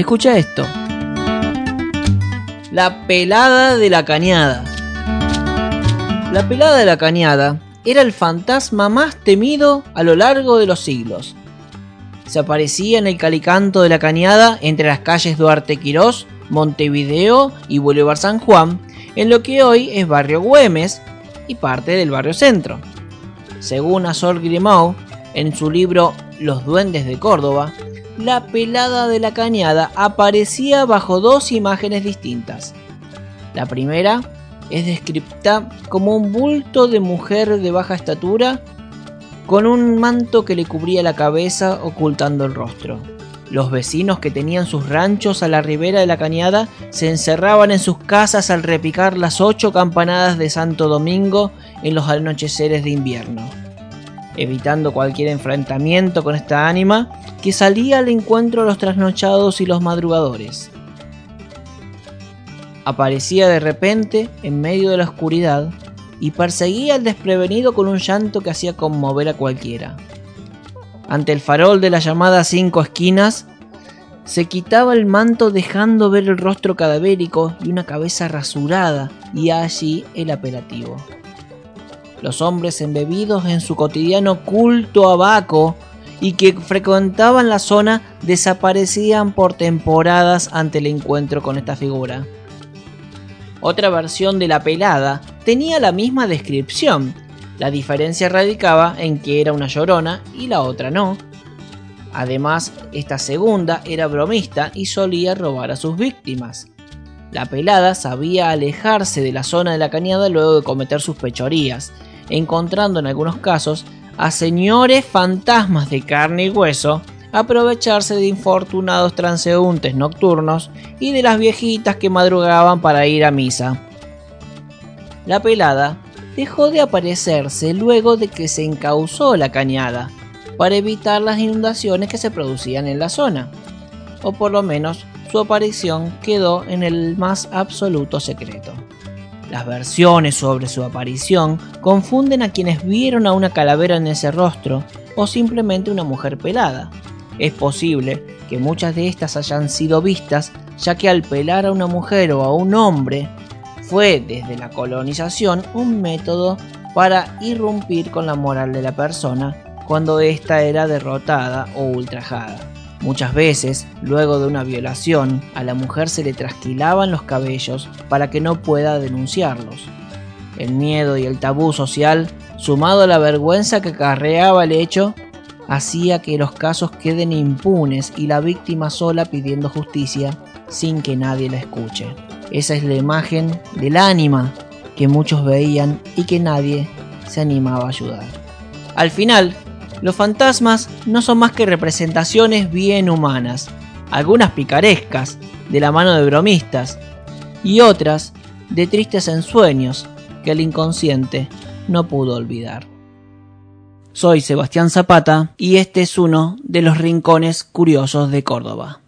Escucha esto. La pelada de la cañada. La pelada de la cañada era el fantasma más temido a lo largo de los siglos. Se aparecía en el calicanto de la cañada entre las calles Duarte Quirós, Montevideo y Boulevard San Juan, en lo que hoy es Barrio Güemes y parte del Barrio Centro. Según Azor Grimaud, en su libro Los Duendes de Córdoba, la pelada de la cañada aparecía bajo dos imágenes distintas. La primera es descripta como un bulto de mujer de baja estatura con un manto que le cubría la cabeza ocultando el rostro. Los vecinos que tenían sus ranchos a la ribera de la cañada se encerraban en sus casas al repicar las ocho campanadas de Santo Domingo en los anocheceres de invierno, evitando cualquier enfrentamiento con esta ánima que salía al encuentro de los trasnochados y los madrugadores aparecía de repente en medio de la oscuridad y perseguía al desprevenido con un llanto que hacía conmover a cualquiera. Ante el farol de la llamada cinco esquinas, se quitaba el manto dejando ver el rostro cadavérico y una cabeza rasurada y allí el apelativo. Los hombres embebidos en su cotidiano culto a Baco y que frecuentaban la zona desaparecían por temporadas ante el encuentro con esta figura. Otra versión de la pelada tenía la misma descripción. La diferencia radicaba en que era una llorona y la otra no. Además, esta segunda era bromista y solía robar a sus víctimas. La pelada sabía alejarse de la zona de la cañada luego de cometer sus pechorías, encontrando en algunos casos a señores fantasmas de carne y hueso aprovecharse de infortunados transeúntes nocturnos y de las viejitas que madrugaban para ir a misa. La pelada dejó de aparecerse luego de que se encauzó la cañada, para evitar las inundaciones que se producían en la zona, o por lo menos su aparición quedó en el más absoluto secreto. Las versiones sobre su aparición confunden a quienes vieron a una calavera en ese rostro o simplemente una mujer pelada, es posible que muchas de estas hayan sido vistas, ya que al pelar a una mujer o a un hombre fue desde la colonización un método para irrumpir con la moral de la persona cuando ésta era derrotada o ultrajada. Muchas veces, luego de una violación, a la mujer se le trasquilaban los cabellos para que no pueda denunciarlos. El miedo y el tabú social, sumado a la vergüenza que acarreaba el hecho, hacía que los casos queden impunes y la víctima sola pidiendo justicia sin que nadie la escuche. Esa es la imagen del ánima que muchos veían y que nadie se animaba a ayudar. Al final, los fantasmas no son más que representaciones bien humanas, algunas picarescas, de la mano de bromistas, y otras de tristes ensueños que el inconsciente no pudo olvidar. Soy Sebastián Zapata y este es uno de los rincones curiosos de Córdoba.